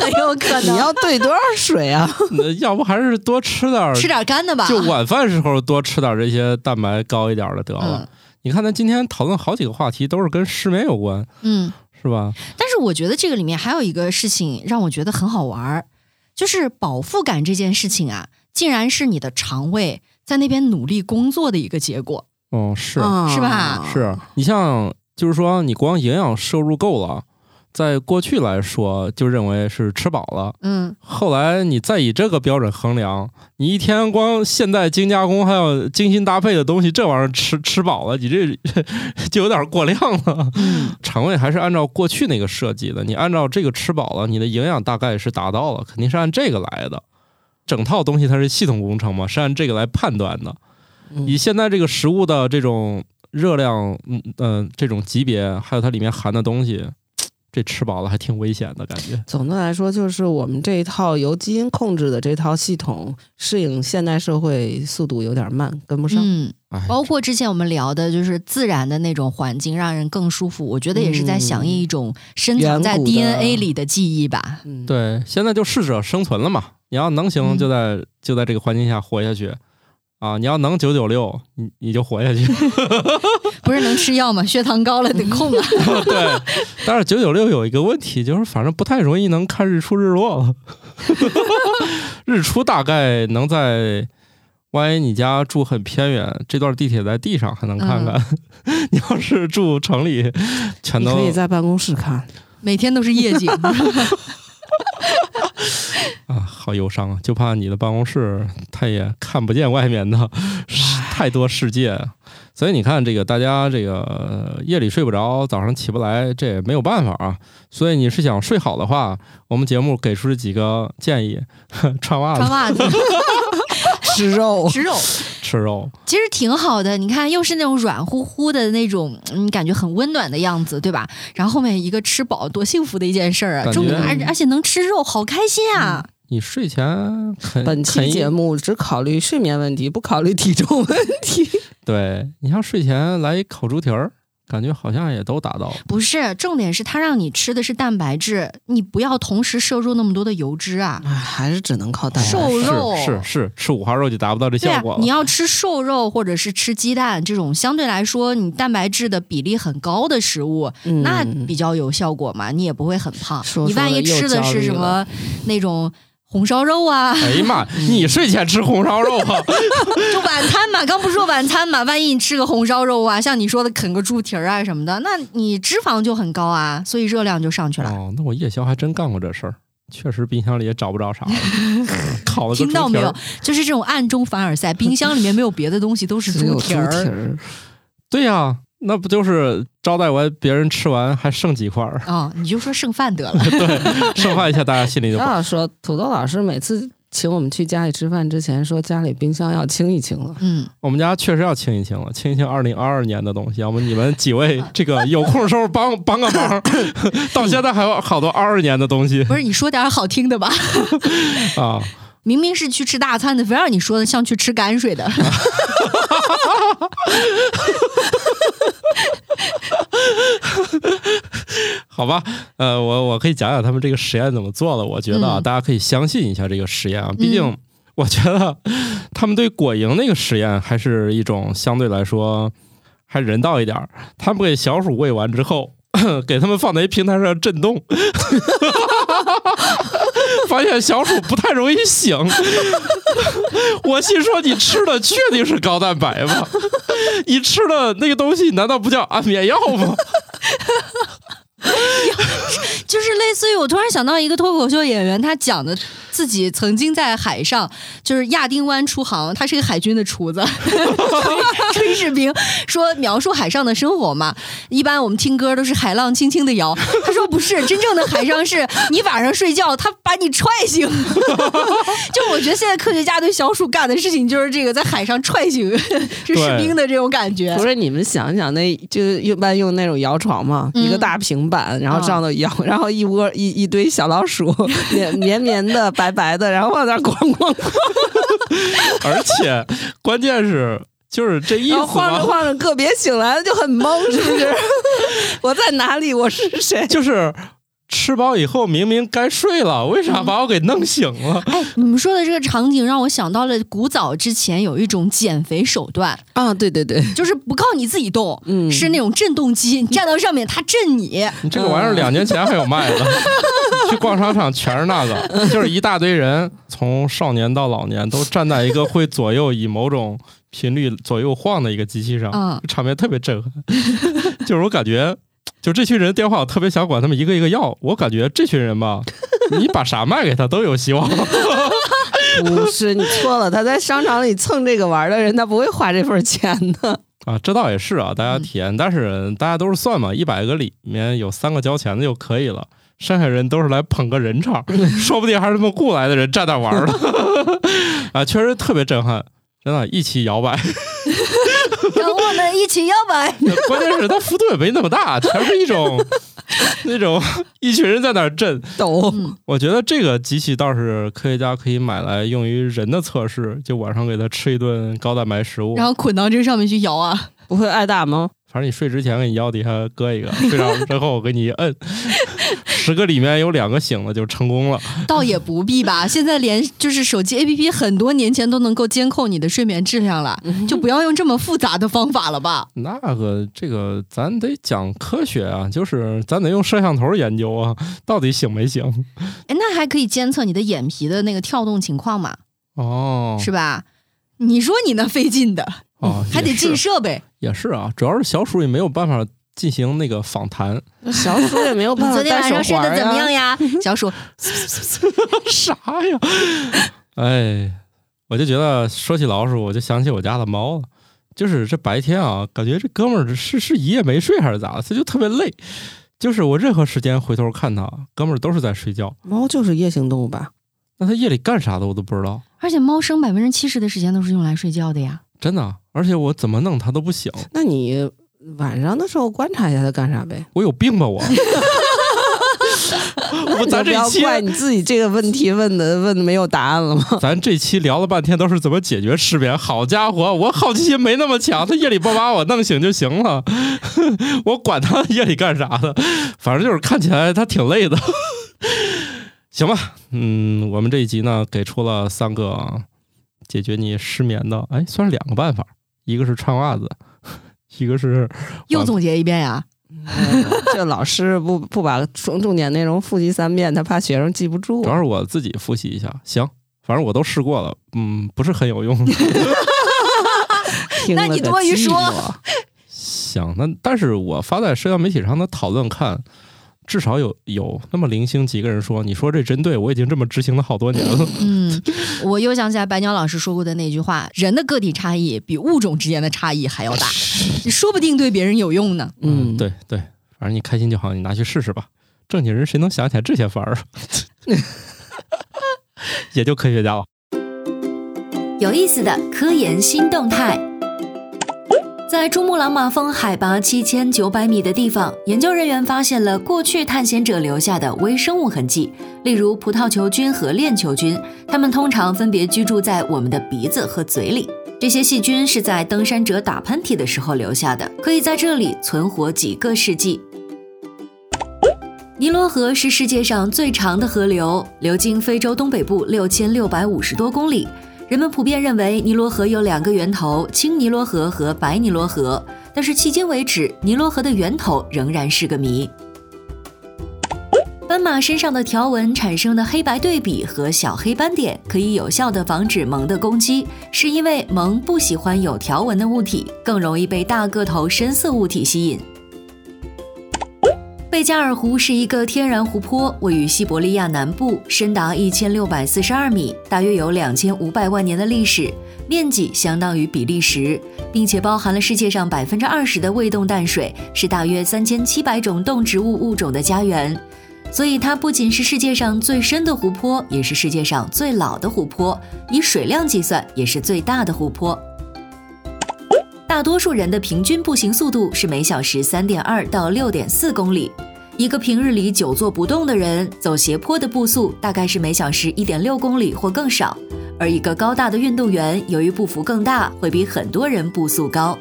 很有可能你要兑多少水啊？那要不还是多吃点儿，吃点干的吧。就晚饭时候多吃点这些蛋白高一点的得了。嗯你看，咱今天讨论好几个话题都是跟失眠有关，嗯，是吧？但是我觉得这个里面还有一个事情让我觉得很好玩儿，就是饱腹感这件事情啊，竟然是你的肠胃在那边努力工作的一个结果。哦，是、啊是吧是，你像就是说，你光营养摄入够了，在过去来说就认为是吃饱了。嗯，后来你再以这个标准衡量，你一天光现代精加工还有精心搭配的东西，这玩意儿吃吃饱了，你这 就有点过量了。嗯肠胃还是按照过去那个设计的，你按照这个吃饱了，你的营养大概是达到了，肯定是按这个来的。整套东西它是系统工程嘛，是按这个来判断的。嗯以现在这个食物的这种热量，嗯嗯、呃这种级别，还有它里面含的东西，这吃饱了还挺危险的感觉。总的来说，就是我们这一套由基因控制的这套系统，适应现代社会速度有点慢，跟不上。嗯，哎，包括之前我们聊的，就是自然的那种环境，让人更舒服。我觉得也是在响应一种深藏在 DNA 里的记忆吧。嗯，对，现在就适者生存了嘛。你要能行，嗯就在、就在这个环境下活下去。啊，你要能九九六，你你就活下去。不是能吃药吗？血糖高了得控啊。对，但是九九六有一个问题，就是反正不太容易能看日出日落了。日出大概能在，万一你家住很偏远，这段地铁在地上还能看看。你要是住城里，全都可以在办公室看。每天都是夜景。啊，好忧伤啊！就怕你的办公室他也看不见外面的太多世界。所以你看，这个大家这个呃夜里睡不着，早上起不来，这也没有办法啊。所以你是想睡好的话，我们节目给出了几个建议：穿袜子、穿袜子、吃肉，吃肉，吃肉。其实挺好的。你看，又是那种软乎乎的那种，嗯，感觉很温暖的样子，对吧？然后后面一个吃饱，多幸福的一件事儿啊！感觉终于，而而且能吃肉，好开心啊！你睡前啃本期节目只考虑睡眠问题，不考虑体重问题。对你像睡前来一烤猪蹄儿，感觉好像也都达到了。不是，重点是它让你吃的是蛋白质，你不要同时摄入那么多的油脂啊。哎，还是只能靠蛋白瘦。肉是是是，吃五花肉就达不到这效果，了。你要吃瘦肉或者是吃鸡蛋这种相对来说你蛋白质的比例很高的食物，嗯那比较有效果嘛，你也不会很胖。说你万一吃的是什么那种红烧肉啊，哎呀妈，你睡前吃红烧肉啊？就晚餐嘛，刚不是说晚餐嘛，万一你吃个红烧肉啊，像你说的啃个猪蹄儿啊什么的，那你脂肪就很高啊，所以热量就上去了。哦，那我夜宵还真干过这事儿，确实冰箱里也找不着啥了，烤了个听到没有？就是这种暗中凡尔赛，冰箱里面没有别的东西，都是猪蹄。儿。对呀、那不就是招待完别人吃完还剩几块儿，哦，你就说剩饭得了。对剩饭一下大家心里就要要说，土豆老师每次请我们去家里吃饭之前，说家里冰箱要清一清了。嗯，我们家确实要清一清了，清一清二零二二年的东西。要不你们几位 这个有空的时候帮帮个忙，到现在还有好多二二年的东西不是你说点好听的吧？啊。明明是去吃大餐的，非让你说的像去吃泔水的。好吧，呃，我我可以讲讲他们这个实验怎么做的。我觉得啊，嗯大家可以相信一下这个实验啊，毕竟我觉得他们对果蝇那个实验还是一种相对来说还人道一点儿。他们给小鼠喂完之后，给他们放在一平台上震动。发现小鼠不太容易醒，我心说你吃的确定是高蛋白吗？你吃的那个东西难道不叫安眠药吗？就是类似于我突然想到一个脱口秀演员，他讲的自己曾经在海上，就是亚丁湾出航，他是个海军的厨子，炊事兵说描述海上的生活嘛，一般我们听歌都是海浪轻轻的摇，他说不是，真正的海上是你晚上睡觉，他把你踹醒。就我觉得现在科学家对小鼠干的事情就是这个，在海上踹醒 这士兵的这种感觉。不是你们想想，那就一般用那种摇床嘛，嗯一个大平板，然后上头摇，然后一窝一一堆小老鼠，绵绵绵的、白白白的，然后往那儿咣咣咣，而且关键是就是这意思吧，晃着晃着，个别醒来了就很懵，是不是？我在哪里？我是谁？就是吃饱以后明明该睡了，为啥把我给弄醒了？哎，你们说的这个场景让我想到了古早之前有一种减肥手段，啊，对对对，就是不靠你自己动，嗯是那种震动机，你站到上面它震你。你这个玩意儿两年前还有卖的，去逛商场全是那个，就是一大堆人从少年到老年都站在一个会左右以某种频率左右晃的一个机器上，嗯场面特别震撼。就是我感觉，就这群人电话，我特别想管他们一个一个要。我感觉这群人吧，你把啥卖给他都有希望。不是你错了，他在商场里蹭这个玩的人，他不会花这份钱的。啊，这倒也是啊，大家体验，但是大家都是算嘛，一百个里面有三个交钱的就可以了，剩下人都是来捧个人场，说不定还是他们雇来的人站那玩儿的，啊，确实特别震撼，真的，一起摇摆，让我们一起摇摆。关键是它幅度也没那么大，全是一种 那种一群人在那儿震，抖，我觉得这个机器倒是科学家可以买来用于人的测试，就晚上给它吃一顿高蛋白食物，然后捆到这上面去摇啊！不会挨打吗？反正你睡之前给你腰底下搁一个，睡着之后我给你一摁，十个里面有两个醒了就成功了。倒也不必吧，现在连就是手机 APP 很多年前都能够监控你的睡眠质量了，就不要用这么复杂的方法了吧？那个这个咱得讲科学啊，就是咱得用摄像头研究啊，到底醒没醒？哎，那还可以监测你的眼皮的那个跳动情况嘛，哦，是吧？你说你那费劲的，哦，还得进设备，也是啊，主要是小鼠也没有办法进行那个访谈，小鼠也没有办法昨天晚上睡得怎么样呀？小鼠，啥呀？哎，我就觉得说起老鼠，我就想起我家的猫了。就是这白天啊，感觉这哥们儿是是一夜没睡还是咋的，他就特别累。就是我任何时间回头看他，哥们儿都是在睡觉。猫就是夜行动物吧？那他夜里干啥的我都不知道，而且猫生百分之七十的时间都是用来睡觉的呀。真的。而且我怎么弄它都不醒，那你晚上的时候观察一下他干啥呗？我有病吧我？我咱这期怪你自己这个问题问的问的没有答案了吗？咱这期聊了半天都是怎么解决失眠。好家伙，我好奇心没那么强，他夜里不把我弄醒就行了，我管他夜里干啥的，反正就是看起来他挺累的。行吧，嗯，我们这一集呢给出了三个解决你失眠的，哎，算是两个办法，一个是穿袜子，一个是又总结一遍呀？这老师不不把重重点内容复习三遍，他怕学生记不住主。要是我自己复习一下。行，反正我都试过了，嗯，不是很有用。那你多余说寞行，那但是我发在社交媒体上的讨论看，至少有有那么零星几个人说，你说这真对，我已经这么执行了好多年了。嗯，我又想起来白鸟老师说过的那句话：人的个体差异比物种之间的差异还要大，说不定对别人有用呢。嗯，对对，反正你开心就好，你拿去试试吧。正经人谁能想起来这些法儿啊？也就科学家了。有意思的科研新动态。在珠穆朗玛峰海拔七千九百米的地方，研究人员发现了过去探险者留下的微生物痕迹，例如葡萄球菌和链球菌，它们通常分别居住在我们的鼻子和嘴里。这些细菌是在登山者打喷嚏的时候留下的，可以在这里存活几个世纪。尼罗河是世界上最长的河流，流经非洲东北部六千六百五十多公里。人们普遍认为尼罗河有两个源头，青尼罗河和白尼罗河，但是迄今为止，尼罗河的源头仍然是个谜。斑马身上的条纹产生的黑白对比和小黑斑点，可以有效地防止獴的攻击，是因为獴不喜欢有条纹的物体，更容易被大个头深色物体吸引。贝加尔湖是一个天然湖泊，位于西伯利亚南部，深达一千六百四十二米，大约有两千五百万年的历史，面积相当于比利时，并且包含了世界上百分之二十的未冻淡水，是大约三千七百种动植物物种的家园。所以，它不仅是世界上最深的湖泊，也是世界上最老的湖泊，以水量计算，也是最大的湖泊。大多数人的平均步行速度是每小时三点二到六点四公里。一个平日里久坐不动的人，走斜坡的步速大概是每小时一点六公里或更少。而一个高大的运动员，由于步幅更大，会比很多人步速高。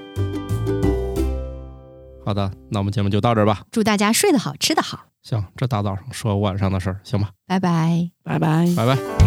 好的，那我们节目就到这儿吧。祝大家睡得好，吃得好。行，这大早上说晚上的事儿，行吧？拜拜，拜拜，拜拜。